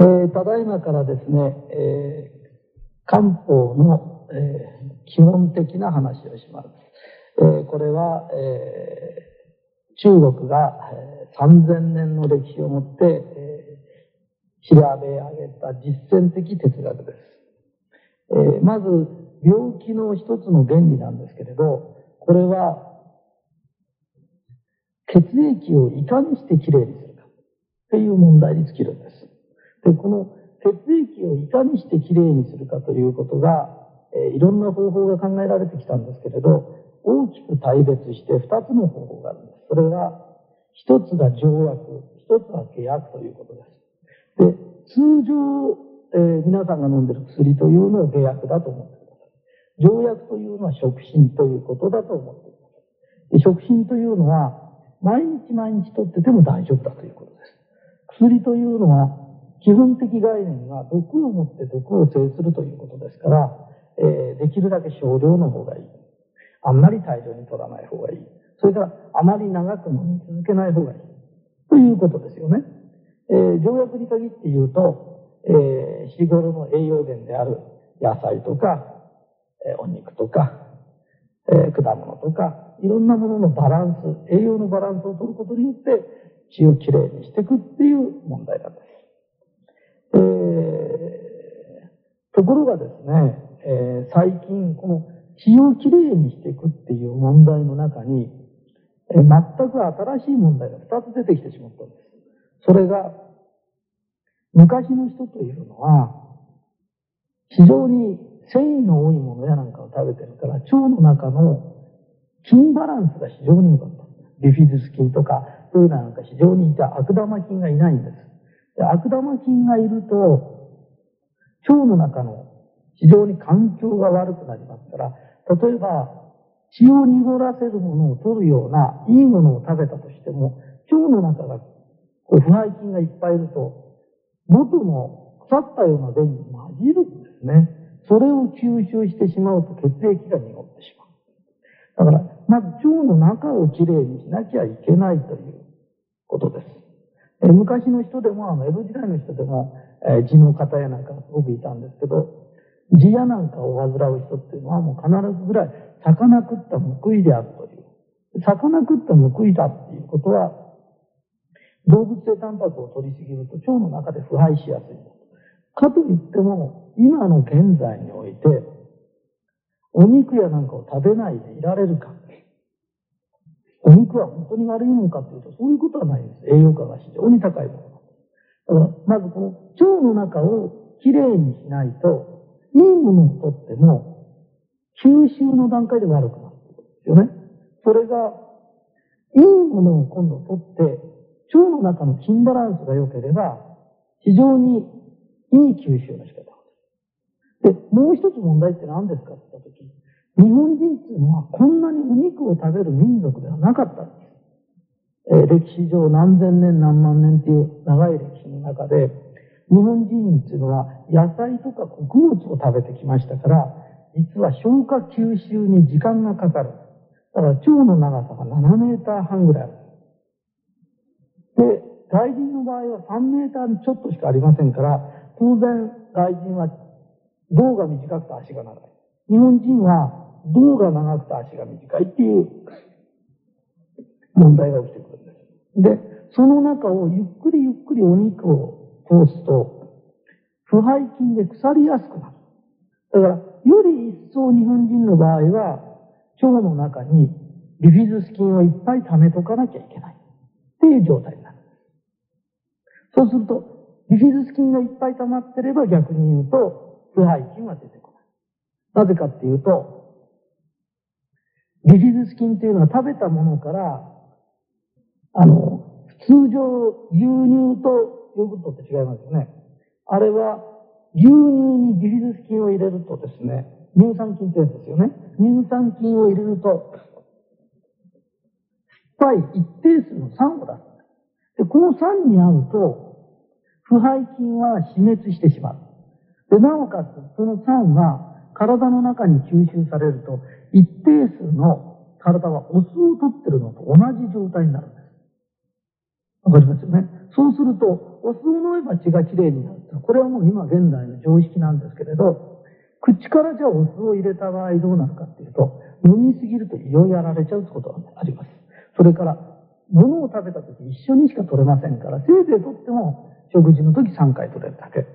えー、ただいまからですね、えー、漢方の、えー、基本的な話をします。えー、これは、えー、中国が、え、3000年の歴史をもって、え、調べ上げた実践的哲学です。え、まず、病気の一つの原理なんですけれど、これは、血液をいかにしてきれいにするかっていう問題に尽きるんです。で、この血液をいかにしてきれいにするかということが、えー、いろんな方法が考えられてきたんですけれど、大きく大別して二つの方法があるんです。それは、一つが条約、一つは契約ということです。で、通常、えー、皆さんが飲んでる薬というのを契約だと思ってください。条約というのは食品ということだと思ってください。で食品というのは、毎日毎日とってても大丈夫だということです。薬というのは、基本的概念は毒を持って毒を制するということですから、えー、できるだけ少量の方がいい。あんまり大量に取らない方がいい。それからあまり長く飲み続けない方がいい。ということですよね。えー、条約に限って言うと、えー、日頃の栄養源である野菜とか、え、お肉とか、え、果物とか、いろんなもののバランス、栄養のバランスを取ることによって血をきれいにしていくっていう問題なんです。えー、ところがですね、えー、最近この血をきれいにしていくっていう問題の中に、えー、全く新しい問題が2つ出てきてしまったんです。それが、昔の人というのは、非常に繊維の多いものやなんかを食べてるから、腸の中の筋バランスが非常に良かった。ビフィズス菌とか、そういうなんか非常にいた悪玉菌がいないんです。悪玉菌がいると、腸の中の非常に環境が悪くなりますから、例えば、血を濁らせるものを取るような、いいものを食べたとしても、腸の中が、こう、腐敗菌がいっぱいいると、元の腐ったような便に混じるんですね。それを吸収してしまうと血液が濁ってしまう。だから、まず腸の中をきれいにしなきゃいけないということです。昔の人でも、あの、江戸時代の人でも、え地の方やなんかすごくいたんですけど、地やなんかを患う人っていうのはもう必ずぐらい、魚食った報いであるという。魚食った報いだっていうことは、動物性タンパクを取りすぎると腸の中で腐敗しやすい。かといっても、今の現在において、お肉やなんかを食べないでいられるか。お肉は本当に悪いものかというと、そういうことはないです。栄養価が非常に高いもの。だから、まずこの腸の中をきれいにしないと、いいものをとっても、吸収の段階で悪くなるということですよね。それが、いいものを今度取って、腸の中の筋バランスが良ければ、非常にいい吸収の仕方で、もう一つ問題って何ですかって言ったとき、日本人っていうのはこんなにお肉を食べる民族ではなかったんです。えー、歴史上何千年何万年っていう長い歴史の中で、日本人っていうのは野菜とか穀物を食べてきましたから、実は消化吸収に時間がかかる。だから腸の長さが7メーター半ぐらいある。で、外人の場合は3メーターちょっとしかありませんから、当然外人は胴が短くて足が長い。日本人は胴が長くて足が短いっていう問題が起きてくるんです。で、その中をゆっくりゆっくりお肉を通すと、腐敗菌で腐りやすくなる。だから、より一層日本人の場合は、腸の中にビフィズス菌をいっぱい溜めとかなきゃいけない。っていう状態になる。そうすると、ビフィズス菌がいっぱい溜まってれば逆に言うと、腐敗菌は出てこない。なぜかっていうと、ビフィズス菌っていうのは食べたものから、あの、通常牛乳とヨーグルトって違いますよね。あれは牛乳にビフィズス菌を入れるとですね、乳酸菌ってやつですよね。乳酸菌を入れると、酸っぱい一定数の酸を出す。で、この酸に合うと、腐敗菌は死滅してしまう。で、なおかつ、その酸は体の中に吸収されると、一定数の体はお酢を取ってるのと同じ状態になるんです。わかりますよね？そうすると、お酢を飲めば血がきれいになる。これはもう今現代の常識なんですけれど、口からじゃあお酢を入れた場合どうなるかっていうと、飲みすぎると胃をやられちゃうってことがあります。それから、物を食べた時一緒にしか取れませんから、せいぜい取っても食事の時3回取れるだけ。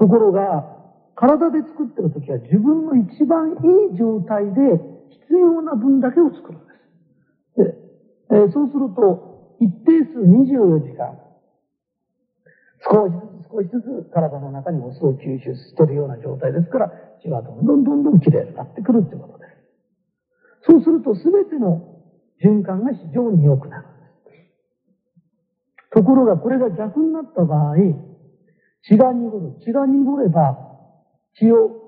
ところが、体で作ってる時は自分の一番いい状態で必要な分だけを作るんです。で、えー、そうすると、一定数24時間、少しずつ少しずつ体の中にお酢を吸収してるような状態ですから、血はどんどんどんどん綺麗になってくるってことです。そうすると全ての循環が非常に良くなるんです。ところがこれが逆になった場合、血が濁る。血が濁れば、血を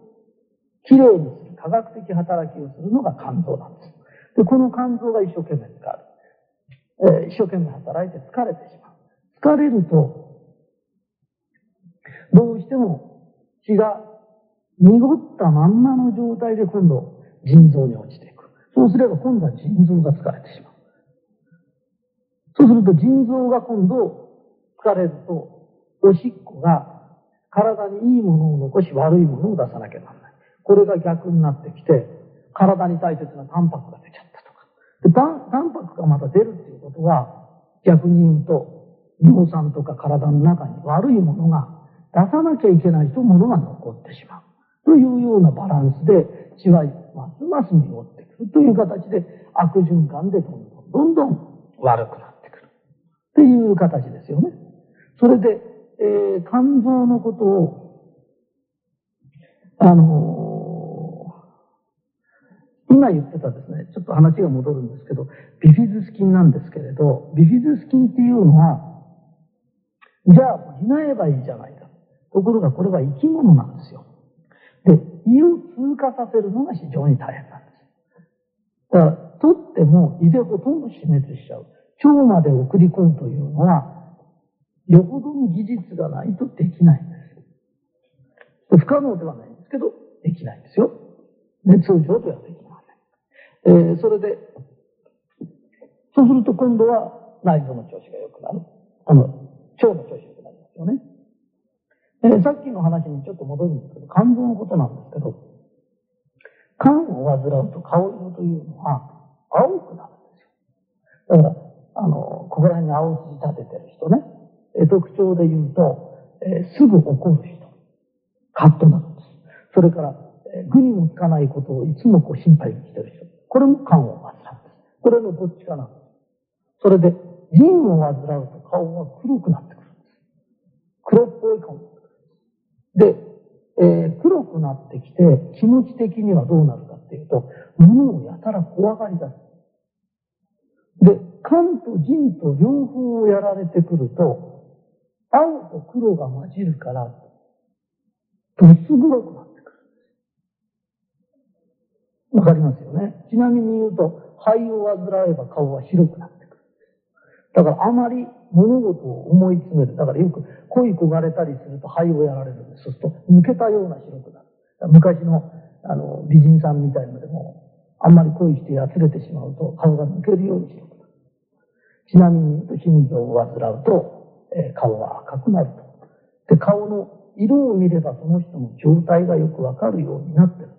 きれいにする科学的働きをするのが肝臓なんです。で、この肝臓が一生懸命使う。えー、一生懸命働いて疲れてしまう。疲れると、どうしても血が濁ったまんまの状態で今度腎臓に落ちていく。そうすれば今度は腎臓が疲れてしまう。そうすると腎臓が今度疲れると、おしっこが体にいいものを残し悪いものを出さなきゃならない。これが逆になってきて、体に大切なタンパクが出ちゃったとか。でタンパクがまた出るっていうことは、逆に言うと、尿酸とか体の中に悪いものが出さなきゃいけないとものが残ってしまう。というようなバランスで血はますます濁ってくるという形で悪循環でどんどんどんどん悪くなってくる。っていう形ですよね。それで、えー、肝臓のことを、あのー、今言ってたですね、ちょっと話が戻るんですけど、ビフィズス菌なんですけれど、ビフィズス菌っていうのは、じゃあ、補えばいいじゃないか。ところがこれは生き物なんですよ。で、胃を通過させるのが非常に大変なんです。だから、取っても胃でほとんど死滅しちゃう。腸まで送り込むというのは、よほどの技術がないとできないんです。不可能ではないんですけど、できないんですよ。ね、通常ではできません。えー、それで、そうすると今度は内臓の調子が良くなる。あの、腸の調子が良くなりますよね。えー、さっきの話にちょっと戻るんですけど、肝臓のことなんですけど、肝を患うと顔色というのは青くなるんですよ。だから、あの、ここら辺に青筋立ててる人ね、特徴で言うと、え、すぐ怒る人、カッとなるんです。それから、えー、具にもつかないことをいつもこう心配にしてる人。これも肝を患うんです。これのどっちかなんです。それで、腎を患うと顔は黒くなってくるんです。黒っぽい顔で、えー、黒くなってきて、気持ち的にはどうなるかっていうと、物をやたら怖がり出す。で、肝と腎と両方をやられてくると、青と黒が混じるから、どす黒くなってくる。わかりますよね。ちなみに言うと、肺を患えば顔は白くなってくる。だからあまり物事を思い詰める。だからよく恋焦がれたりすると肺をやられるんです。そうすると抜けたような白くなる。昔のあの美人さんみたいのでも、あんまり恋してやつれてしまうと顔が抜けるように白くなる。ちなみに言うと心臓を患うと、顔は赤くなると。で、顔の色を見ればその人の状態がよくわかるようになってる。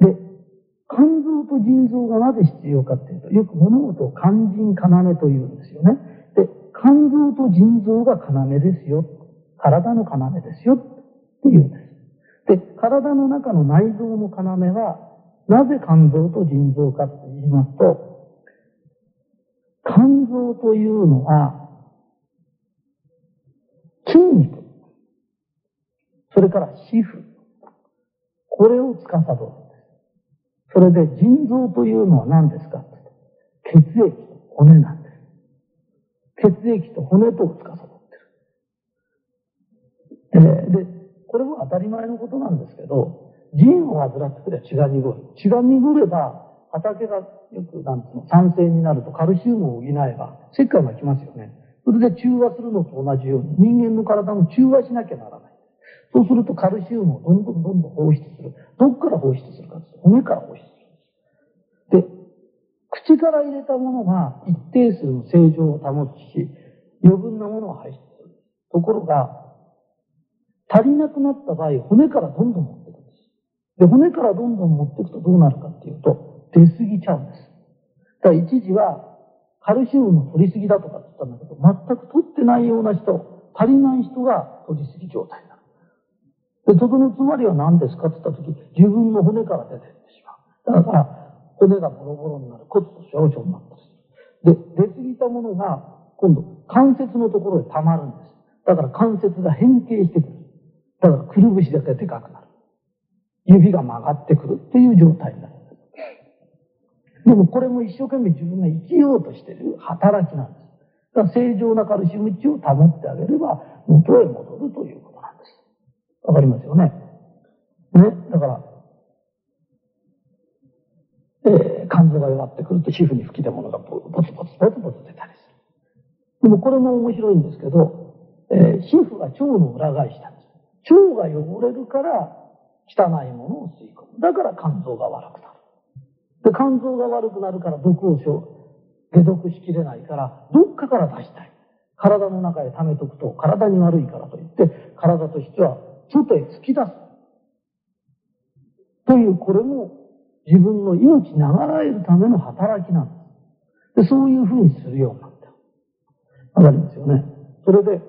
で、肝臓と腎臓がなぜ必要かっていうと、よく物事を肝腎要というんですよね。で、肝臓と腎臓が要ですよ。体の要ですよ。っていうんです。で、体の中の内臓の要は、なぜ肝臓と腎臓かと言いますと、肝臓というのは、筋肉、それから皮膚、これを司る。それで腎臓というのは何ですか？血液と骨なんです。血液と骨とを司ってる。えー、で、これも当たり前のことなんですけど、腎を患ってくれば血が濁る。血が濁れば、畑がよく、なんつうの、酸性になるとカルシウムを補えば、石灰が来ますよね。それで中和するのと同じように、人間の体も中和しなきゃならない。そうするとカルシウムをどんどんどんどん放出する。どっから放出するかです骨から放出する。で、口から入れたものが一定数の正常を保つし、余分なものを排出する。ところが、足りなくなった場合、骨からどんどん持っていくんです。で、骨からどんどん持っていくとどうなるかっていうと、出過ぎちゃうんです。だから一時は、カルシウムの取りすぎだとかって言ったんだけど、全く取ってないような人、足りない人が取りすぎ状態になる。で、とどのつまりは何ですかって言ったとき、自分の骨から出てってしまう。だから、骨がボロボロになる。骨と少々になったりする。で、出過ぎたものが、今度、関節のところで溜まるんです。だから関節が変形してくる。だから、くるぶしだけでかくなる。指が曲がってくるっていう状態になる。でもこれも一生懸命自分が生きようとしている働きなんです。だから正常なカルシウム値を保ってあげれば元へ戻るということなんです。わかりますよね？ね？だから、えー、肝臓が弱ってくると皮膚に吹き出物がボツボツボツボツ出たりする。でもこれも面白いんですけど、えー、皮膚が腸の裏返しなんです。腸が汚れるから汚いものを吸い込む。だから肝臓が悪くなる。で、肝臓が悪くなるから毒を解毒しきれないから、どっかから出したい。体の中へ溜めとくと体に悪いからといって、体としては外へ突き出す。という、これも自分の命長らえるための働きなんです。で、そういうふうにするようになった。わかりますよね。それで、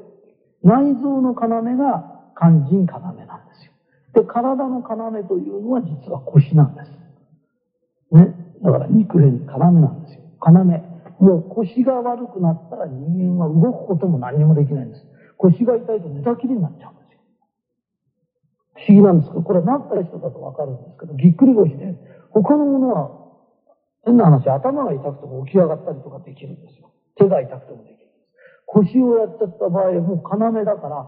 内臓の要が肝腎要なんですよ。で、体の要というのは実は腰なんです。ね。だから肉連要なんですよ。要。もう腰が悪くなったら人間は動くことも何もできないんです。腰が痛いと寝たきりになっちゃうんですよ。不思議なんですけど、これなった人だとわかるんですけど、ぎっくり腰で、他のものは、変な話、頭が痛くても起き上がったりとかできるんですよ。手が痛くてもできるんです。腰をやっちゃった場合、もう要だから、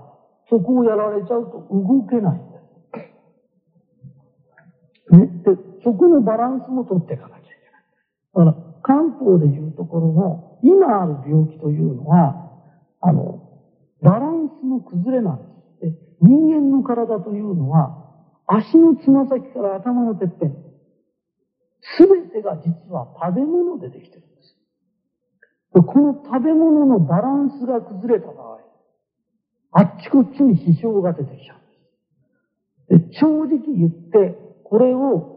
そこをやられちゃうと動けないんです。ね。で、そこのバランスも取っていかなきゃいけない。だから、漢方でいうところの、今ある病気というのは、あの、バランスの崩れなんです。で人間の体というのは、足のつま先から頭のてっぺん、すべてが実は食べ物でできてるんです。でこの食べ物のバランスが崩れた場合、あっちこっちに支障が出てきちゃうんです。で正直言って、これを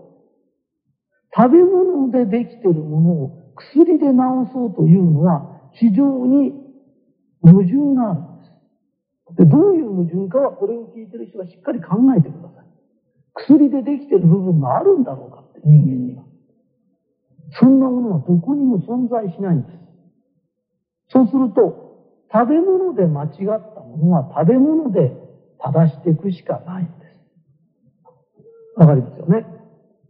食べ物でできているものを薬で治そうというのは非常に矛盾があるんです。で、どういう矛盾かはこれを聞いてる人はしっかり考えてください。薬でできている部分があるんだろうかって人間には。そんなものはどこにも存在しないんです。そうすると、食べ物で間違ったものは食べ物で正していくしかないんです。わかりますよね？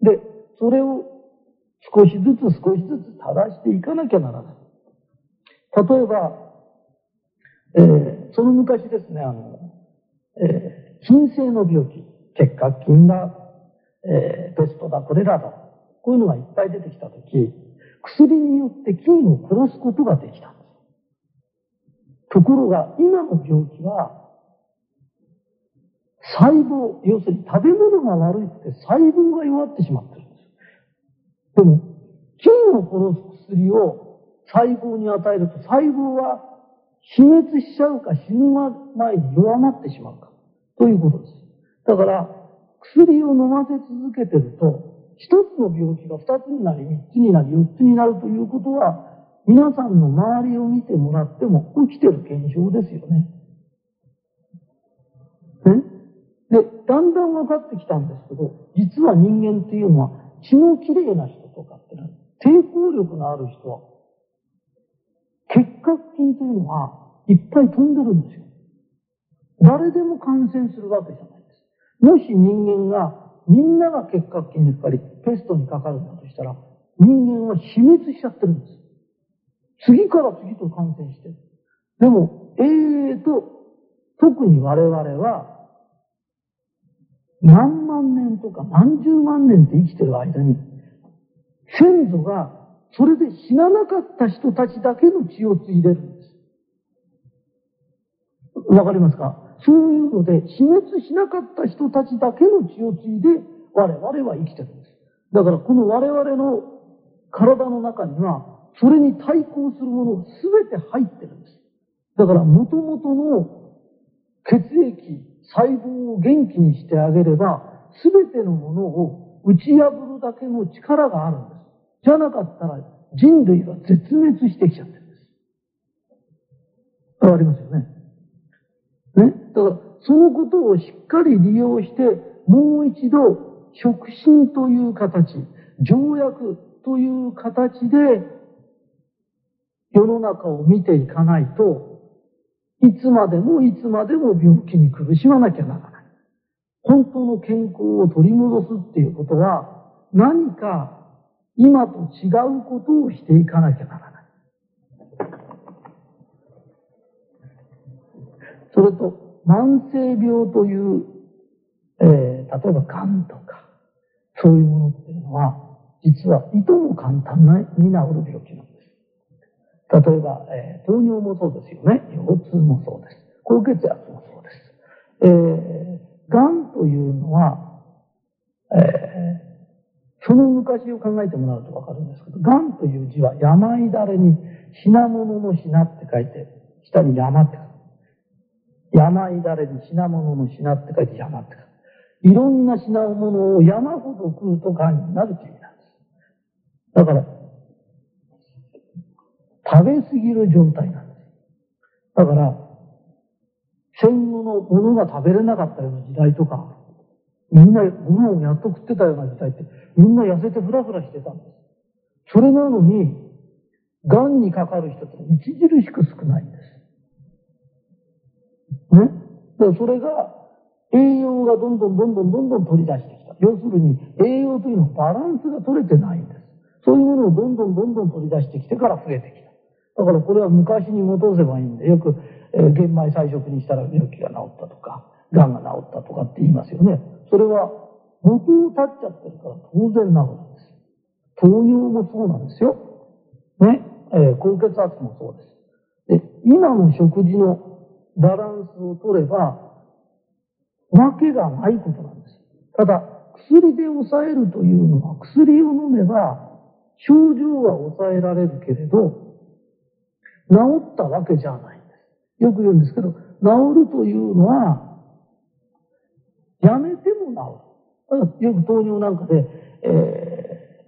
で、それを少しずつ少しずつ正していかなきゃならない。例えば、えー、その昔ですね、あの、えー、筋性の病気、結核菌だ、えー、ペストだ、これらだ、こういうのがいっぱい出てきたとき、薬によって菌を殺すことができたんです。ところが、今の病気は、細胞、要するに食べ物が悪いって細胞が弱ってしまってる。でも、菌を殺す薬を細胞に与えると、細胞は死滅しちゃうか死ぬ前に弱まってしまうか、ということです。だから、薬を飲ませ続けてると、一つの病気が二つになり、三つになり、四つになるということは、皆さんの周りを見てもらっても起きてる現象ですよね。ね？で、だんだん分かってきたんですけど、実は人間っていうのは血のきれいな人、抵抗力のある人は、結核菌というのはいっぱい飛んでるんですよ。誰でも感染するわけじゃないです。もし人間が、みんなが結核菌にかかり、ペストにかかるんだとしたら、人間は死滅しちゃってるんです。次から次と感染してる。でも、ええー、と、特に我々は、何万年とか何十万年って生きてる間に、先祖がそれで死ななかった人たちだけの血を継いでるんです。わかりますか？そういうので、死滅しなかった人たちだけの血を継いで、我々は生きてるんです。だからこの我々の体の中には、それに対抗するもの全て入ってるんです。だから元々の血液、細胞を元気にしてあげれば、すべてのものを打ち破るだけの力があるんです。じゃなかったら人類は絶滅してきちゃってるんです。わかりますよね？ね？だから、そのことをしっかり利用して、もう一度、触診という形、条約という形で、世の中を見ていかないと、いつまでもいつまでも病気に苦しまなきゃならない。本当の健康を取り戻すっていうことは、何か今と違うことをしていかなきゃならない。それと、慢性病という、えー、例えば癌とか、そういうものっていうのは、実はいとも簡単なに治る病気なんです。例えば、えー、糖尿もそうですよね。腰痛もそうです。高血圧もそうです。えー、癌というのは、えー、その昔を考えてもらうとわかるんですけど、癌という字は病だれに品物の品って書いて、下に山って書く。病だれに品物の品って書いて山って書く。いろんな品物を山ほど食うと癌になるという意味なんです。だから、食べ過ぎる状態なんです。だから、戦後のものが食べれなかったような時代とか、みんなご飯をやっと食ってたような時代って、みんな痩せてフラフラしてたんです。それなのに、癌にかかる人って著しく少ないんです。ね？で、それが、栄養がどんどんどんどんどんどん取り出してきた。要するに、栄養というのはバランスが取れてないんです。そういうものをどんどんどんどん取り出してきてから増えてきた。だからこれは昔に戻せばいいんで、よく、えー、玄米菜食にしたら病気が治ったとか、癌が治ったとかって言いますよね。それは、元を立っちゃってるから当然なのです。糖尿もそうなんですよ。ね。えー、高血圧もそうです。で、今の食事のバランスを取れば、わけがないことなんです。ただ、薬で抑えるというのは、薬を飲めば、症状は抑えられるけれど、治ったわけじゃないんです。よく言うんですけど、治るというのは、やめても治る。よく糖尿なんかで、え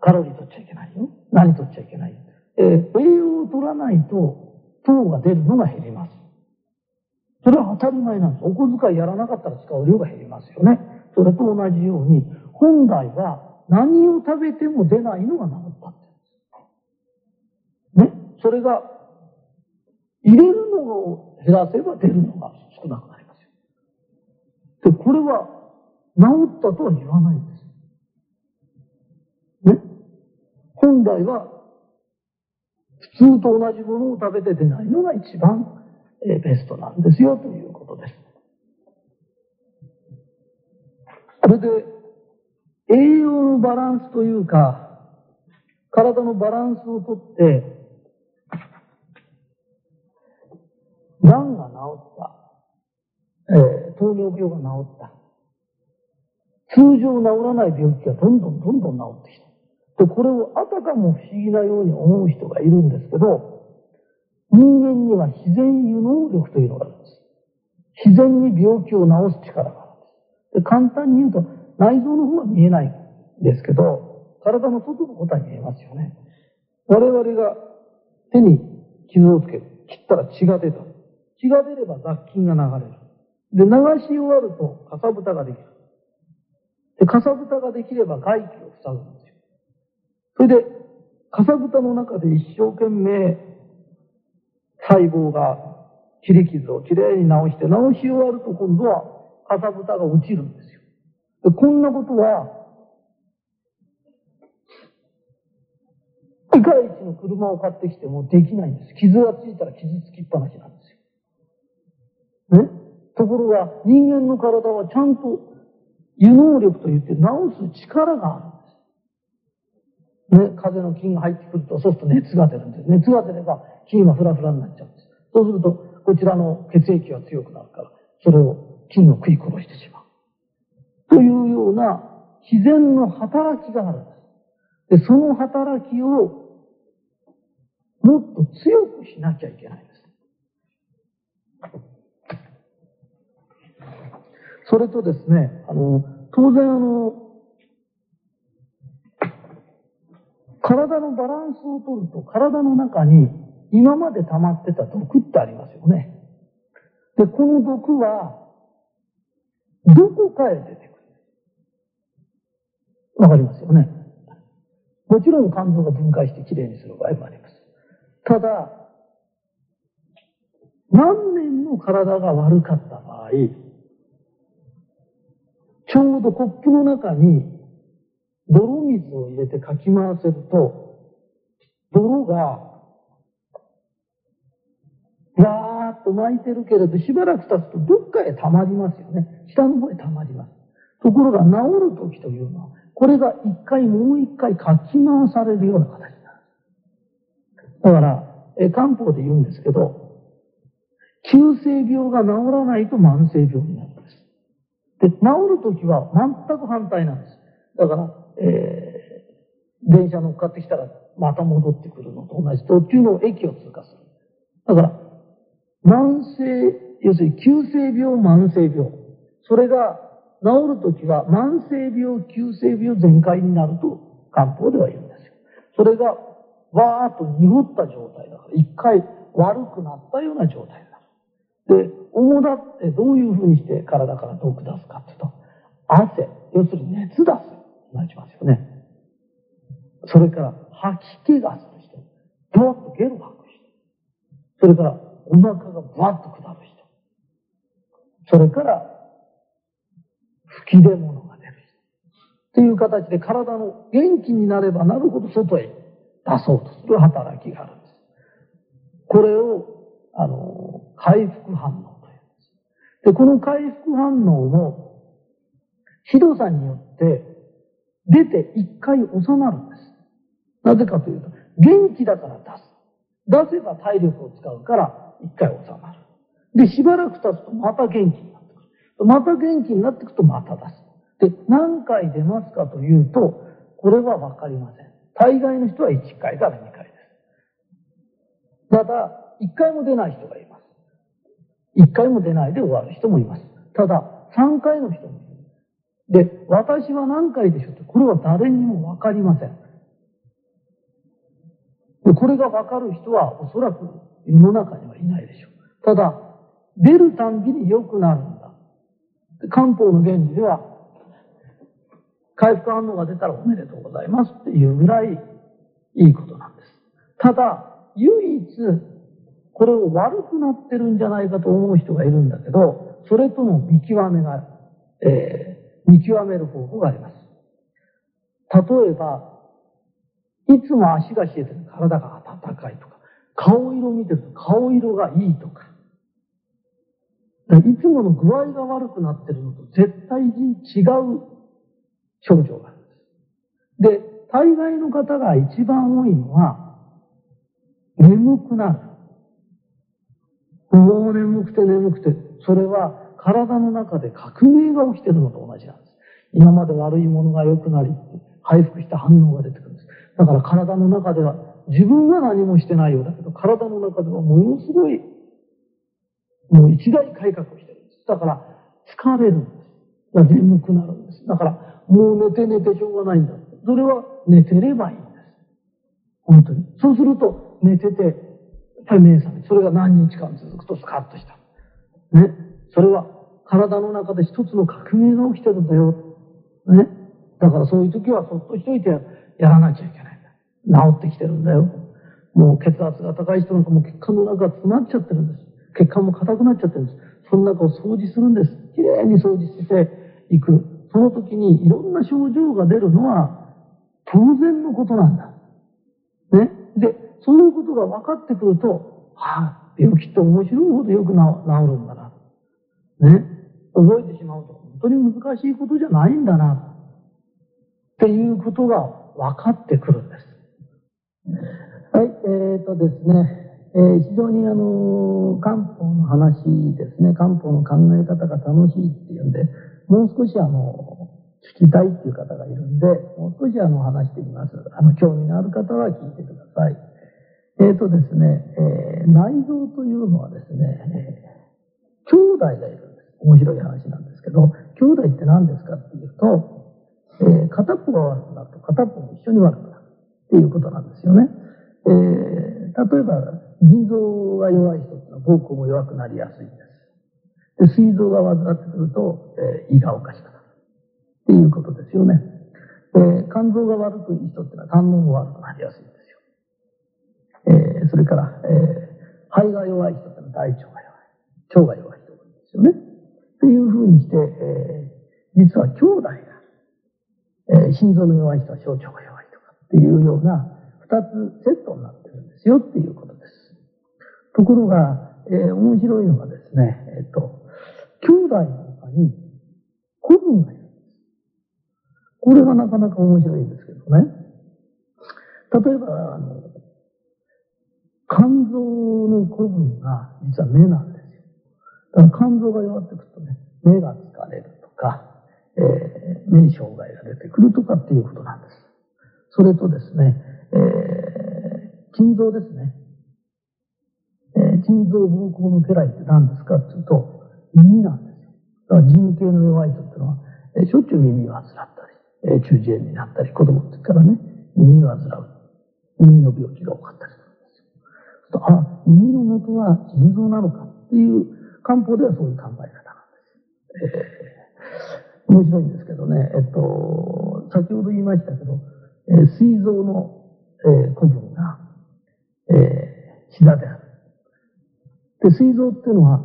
ー、カロリー取っちゃいけないよ。何取っちゃいけない。えー、栄養を取らないと、糖が出るのが減ります。それは当たり前なんです。お小遣いやらなかったら使う量が減りますよね。それと同じように、本来は何を食べても出ないのが治ったってね。それが、入れるのを減らせば出るのが少なくなりますよ。で、これは治ったとは言わないんです。ね？本来は普通と同じものを食べて出ないのが一番ベストなんですよということです。これで、栄養のバランスというか、体のバランスをとって、癌が治った、えー、糖尿病が治った。通常治らない病気がどんどんどんどん治ってきた。で、これをあたかも不思議なように思う人がいるんですけど、人間には自然有能力というのがあるんです。自然に病気を治す力があるんです。で簡単に言うと、内臓の方は見えないんですけど、体の外のことは見えますよね。我々が手に傷をつける。切ったら血が出た。血が出れば雑菌が流れる。で、流し終わると、かさぶたができる。で、かさぶたができれば外気を塞ぐんですよ。それで、かさぶたの中で一生懸命細胞が切り傷をきれいに治して、治し終わると今度はかさぶたが落ちるんですよ。でこんなことは、世界一の車を買ってきてもできないんです。傷がついたら傷つきっぱなしなんですよ。ね？ところが人間の体はちゃんと有能力といって治す力があるんです。ね、風の菌が入ってくると、そうすると熱が出るんです。熱が出れば菌はフラフラになっちゃうんです。そうすると、こちらの血液が強くなるから、それを菌を食い殺してしまう。というような自然の働きがあるんです。で、その働きをもっと強くしなきゃいけないんです。それとですね、あの、当然あの、体のバランスをとると体の中に今まで溜まってた毒ってありますよね。で、この毒は、どこかへ出てくる。わかりますよね。もちろん肝臓が分解してきれいにする場合もあります。ただ、何年も体が悪かった場合、ちょうどコップの中に泥水を入れてかき回せると、泥が、わーっと巻いてるけれど、しばらく経つとどっかへ溜まりますよね。下の方へ溜まります。ところが治る時というのは、これが一回もう一回かき回されるような形になる。だから、え漢方で言うんですけど、急性病が治らないと慢性病になるで。治るときは全く反対なんです。だから、えー、電車乗っかってきたらまた戻ってくるのと同じ。途中の駅を通過する。だから、慢性、要するに急性病、慢性病。それが治るときは慢性病、急性病全開になると漢方では言うんですよ。それがわーっと濁った状態だから、一回悪くなったような状態。で、主だってどういうふうにして体から毒出すかっていうと、汗、要するに熱出す。なりますよね。それから吐き気がする人、ドワッとゲロ吐く人、それからお腹がブワッと下る人、それから吹き出物が出る人。という形で体の元気になればなるほど外へ出そうとする働きがあるんです。これを、あの、回復反応というんです。で、この回復反応も、ひどさによって出て一回収まるんです。なぜかというと、元気だから出す。出せば体力を使うから一回収まる。で、しばらく経つとまた元気になってくる。また元気になっていくとまた出す。で、何回出ますかというと、これはわかりません。大概の人は1回から2回です。ただ、1回も出ない人がいます。1回も出ないで終わる人もいます。ただ、3回の人もいる。で、私は何回でしょうって、これは誰にもわかりません。でこれがわかる人はおそらく世の中にはいないでしょう。ただ、出るたんびに良くなるんだ漢方の原理では、回復反応が出たらおめでとうございますっていうぐらいいいことなんです。ただ、唯一、これを悪くなってるんじゃないかと思う人がいるんだけど、それとの見極めが、えー、見極める方法があります。例えば、いつも足が冷えてる体が温かいとか、顔色見てると顔色がいいとか、いつもの具合が悪くなってるのと絶対に違う症状があるんです。で、大概の方が一番多いのは、眠くなる。もう眠くて眠くて、それは体の中で革命が起きてるのと同じなんです。今まで悪いものが良くなり、回復した反応が出てくるんです。だから体の中では、自分は何もしてないようだけど、体の中ではものすごいもう一大改革をしてるんです。だから、疲れるんです。だから眠くなるんです。だから、もう寝て寝てしょうがないんだ。それは寝てればいいんです。本当に。そうすると、寝てて、ぱり目覚め。それが何日間続くとスカッとした。ね。それは体の中で一つの革命が起きてるんだよ。ね。だからそういう時はそっとしといてやらなきゃいけないんだ。治ってきてるんだよ。もう血圧が高い人なんかも血管の中詰まっちゃってるんです。血管も硬くなっちゃってるんです。その中を掃除するんです。きれいに掃除していく。その時にいろんな症状が出るのは当然のことなんだ。ね。で、そういうことが分かってくると、はあ、病気って面白いほどよく治るんだな。ね？覚えてしまうと本当に難しいことじゃないんだな。っていうことが分かってくるんです。はい、えーとですね。えー、非常にあの、漢方の話ですね、漢方の考え方が楽しいっていうんで、もう少しあの、聞きたいっていう方がいるんで、もう少しあの、話してみます。あの、興味のある方は聞いてください。えっ、ー、とですね、えー、内臓というのはですね、え兄弟がいるんです。面白い話なんですけど、兄弟って何ですかっていうと、えー、片っぽが悪くなると片っぽも一緒に悪くなるっていうことなんですよね。えー、例えば、腎臓が弱い人ってのは膀胱も弱くなりやすいんです。で、膵臓が患ってくると、えー、胃がおかしくなる。っていうことですよね。えー、肝臓が悪くいい人ってのは胆のも悪くなりやすい。えー、それから、えー、肺が弱い人ってのは大腸が弱い。腸が弱い人がいいんですよね。っていうふうにして、えー、実は兄弟が、えー、心臓の弱い人は小腸が弱いとかっていうような二つセットになってるんですよっていうことです。ところが、えー、面白いのがですね、えっ、ー、と、兄弟の中に古文がいるんです。これがなかなか面白いんですけどね。例えば、あの、肝臓の古文が実は目なんですよ。だから肝臓が弱ってくるとね、目が疲れるとか、えー、目に障害が出てくるとかっていうことなんです。それとですね、えー、腎臓ですね。えー、腎臓膀胱の家来って何ですかっていうと、耳なんですよ。だから腎系の弱い人っていうのは、えー、しょっちゅう耳を患ったり、えー、中耳炎になったり、子供ってからね、耳を患う。耳の病気が多かったりするんですよ。あ、耳の元は腎臓なのかっていう漢方ではそういう考え方なんです。えー、面白いんですけどね、えっと、先ほど言いましたけど、えー、膵臓の、えー、古文が、えー、シダである。で、膵臓っていうのは、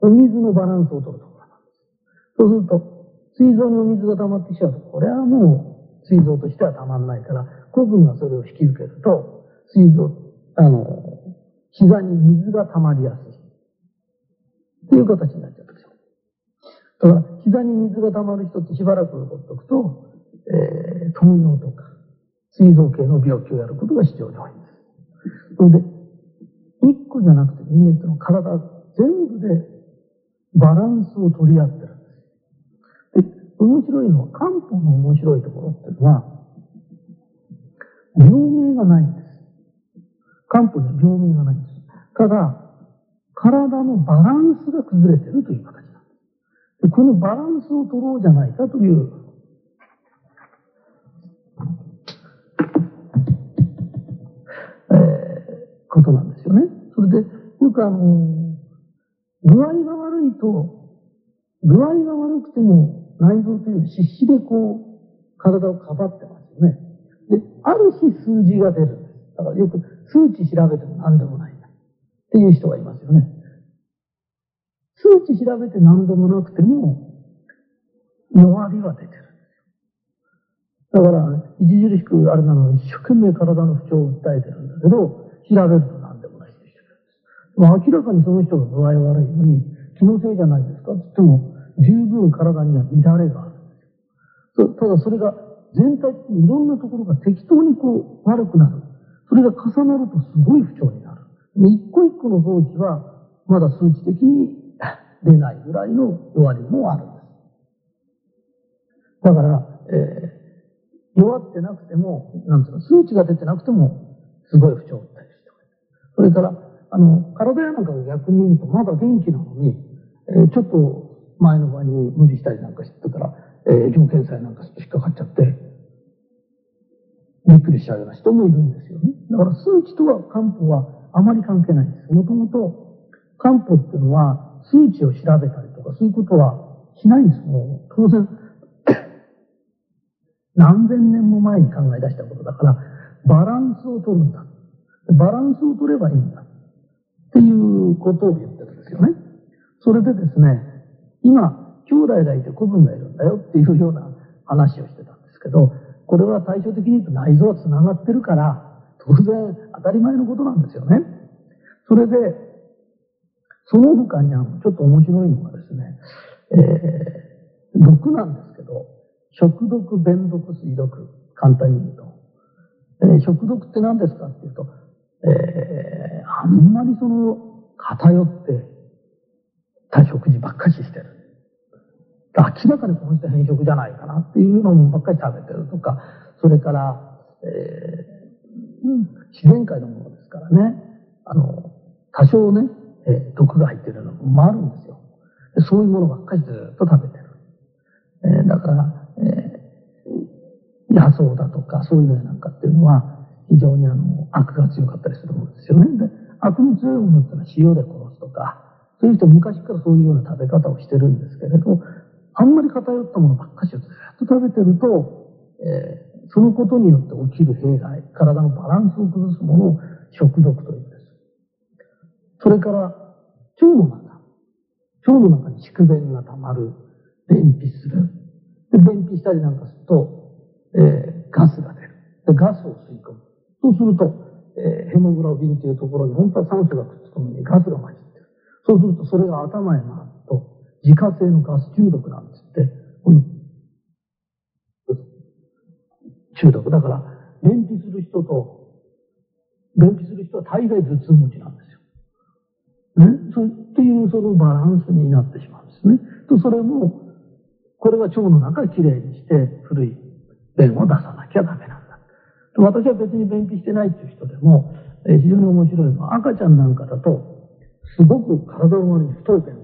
お水のバランスを取るところなんです。そうすると、膵臓にお水が溜まってきちゃうと、これはもう、膵臓としては溜まんないから、古文がそれを引き受けると、膵臓、あの、膝に水が溜まりやすい。っていう形になっちゃうんですよ。だから、膝に水が溜まる人ってしばらくほっとくと、えー、糖尿とか、膵臓系の病気をやることが非常に多いんです。それで、一個じゃなくて人間ってのは体全部でバランスを取り合ってるんです。で、面白いのは、漢方の面白いところっていうのは、病名がないんです。漢方には病名がないんです。ただ、体のバランスが崩れてるという形なんです。このバランスを取ろうじゃないかということなんですよね。それで、よくあの、具合が悪いと、具合が悪くても内臓というのは必死でこう、体をかばってますよね。で、ある日数字が出るんです。だからよく数値調べても何でもないっていう人がいますよね。数値調べて何でもなくても、弱りは出てるんですよ。だから、著しくあれなの一生懸命体の不調を訴えてるんだけど、調べると何でもないって人です。明らかにその人が具合悪いのに、気のせいじゃないですか？って言っても、十分体には乱れがあるんですよ。ただそれが全体的にいろんなところが適当にこう悪くなる。それが重なるとすごい不調になる。一個一個の臓器はまだ数値的に出ないぐらいの弱りもあるんです。だから、えー、弱ってなくても、なんていうの、数値が出てなくても、すごい不調を訴える人がいる。それから、あの、体やなんかが逆に言うと、まだ元気なのに、えー、ちょっと前の晩に無理したりなんかしてたから、えー、尿検査なんか引っかかっちゃって、びっくりしちゃうような人もいるんですよね。だから数値とは漢方はあまり関係ないです。もともと漢方っていうのは数値を調べたりとかそういうことはしないんです。もう当然 何千年も前に考え出したことだから、バランスを取るんだ。バランスを取ればいいんだ。っていうことを言ってるんですよね。それでですね、今、兄弟がいて子分がいるんだよっていうような話をしてたんですけど、これは対照的に言うと内臓は繋がってるから、当然当たり前のことなんですよね。それで、その他にあの、ちょっと面白いのがですね、えー、毒なんですけど、食毒、便毒、水毒、簡単に言うと。えー、食毒って何ですかっていうと、えー、あんまりその、偏ってた食事ばっかししてる。明らかにこの人変色じゃないかなっていうのもばっかり食べてるとか、それから、えー、自然界のものですからね、あの、多少ね、え、毒が入ってるのもあるんですよ。そういうものばっかりずっと食べてる。えー、だから、えー、野草だとかそういうのなんかっていうのは非常にあの悪が強かったりするものですよね。で悪の強いものっていうのは塩で殺すとか、そういう人昔からそういうような食べ方をしてるんですけれど、あんまり偏ったものばっかしをずっと食べてると、えー、そのことによって起きる弊害、体のバランスを崩すものを食毒というんです。それから、腸の中。腸の中に宿便が溜まる。便秘する。で、便秘したりなんかすると、えー、ガスが出る。で、ガスを吸い込む。そうすると、えー、ヘモグロビンというところに本当は酸素がくっつくのにガスが混じってる。そうするとそれが頭へ回ると、自家製のガス中毒なんですって、この中毒。だから、便秘する人と、便秘する人は大概頭痛持ちなんですよ。ね？そうっていうそのバランスになってしまうんですね。と、それも、これは腸の中をきれいにして古い便を出さなきゃダメなんだ。私は別に便秘してないっていう人でも、え非常に面白いのは赤ちゃんなんかだと、すごく体の周りに太い便